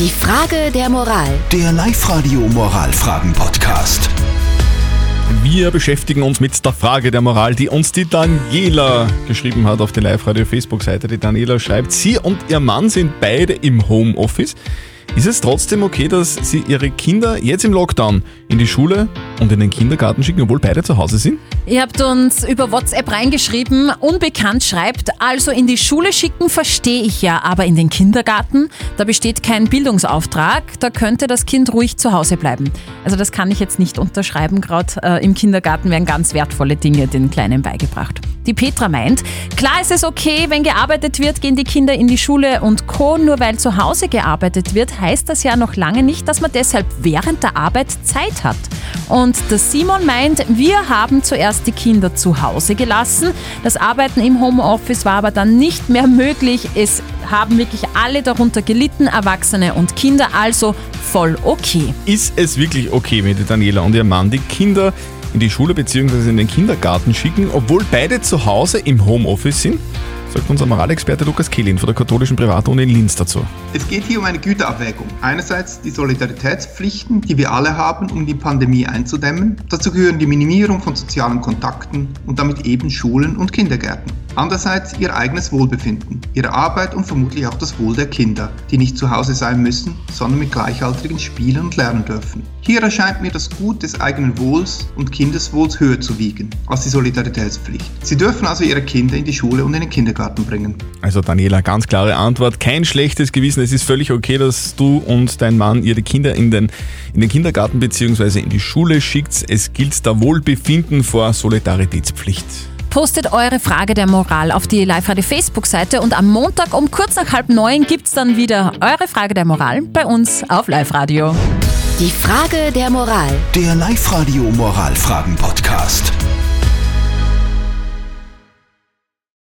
Die Frage der Moral. Der Live-Radio Moralfragen-Podcast. Wir beschäftigen uns mit der Frage der Moral, die uns die Daniela geschrieben hat auf der Live-Radio-Facebook-Seite. Die Daniela schreibt, sie und ihr Mann sind beide im Homeoffice. Ist es trotzdem okay, dass Sie Ihre Kinder jetzt im Lockdown in die Schule und in den Kindergarten schicken, obwohl beide zu Hause sind? Ihr habt uns über WhatsApp reingeschrieben, unbekannt schreibt, also in die Schule schicken verstehe ich ja, aber in den Kindergarten, da besteht kein Bildungsauftrag, da könnte das Kind ruhig zu Hause bleiben. Also das kann ich jetzt nicht unterschreiben, gerade äh, im Kindergarten werden ganz wertvolle Dinge den Kleinen beigebracht. Die Petra meint, klar ist es okay, wenn gearbeitet wird, gehen die Kinder in die Schule und Co. Nur weil zu Hause gearbeitet wird, heißt das ja noch lange nicht, dass man deshalb während der Arbeit Zeit hat. Und der Simon meint, wir haben zuerst die Kinder zu Hause gelassen. Das Arbeiten im Homeoffice war aber dann nicht mehr möglich. Es haben wirklich alle darunter gelitten, Erwachsene und Kinder, also voll okay. Ist es wirklich okay, wenn die Daniela und ihr Mann die Kinder in die Schule bzw. in den Kindergarten schicken, obwohl beide zu Hause im Homeoffice sind? Sagt unser Moralexperte Lukas Kehlin von der katholischen Privatuni in Linz dazu. Es geht hier um eine Güterabwägung. Einerseits die Solidaritätspflichten, die wir alle haben, um die Pandemie einzudämmen. Dazu gehören die Minimierung von sozialen Kontakten und damit eben Schulen und Kindergärten. Andererseits ihr eigenes Wohlbefinden, ihre Arbeit und vermutlich auch das Wohl der Kinder, die nicht zu Hause sein müssen, sondern mit Gleichaltrigen spielen und lernen dürfen. Hier erscheint mir das Gut des eigenen Wohls und Kindeswohls höher zu wiegen als die Solidaritätspflicht. Sie dürfen also ihre Kinder in die Schule und in den Kindergarten bringen. Also Daniela, ganz klare Antwort. Kein schlechtes Gewissen. Es ist völlig okay, dass du und dein Mann ihre Kinder in den, in den Kindergarten bzw. in die Schule schickt. Es gilt da Wohlbefinden vor Solidaritätspflicht. Postet eure Frage der Moral auf die Live-Radio Facebook-Seite und am Montag um kurz nach halb neun gibt's dann wieder eure Frage der Moral bei uns auf Live-Radio. Die Frage der Moral. Der Live-Radio Moralfragen-Podcast.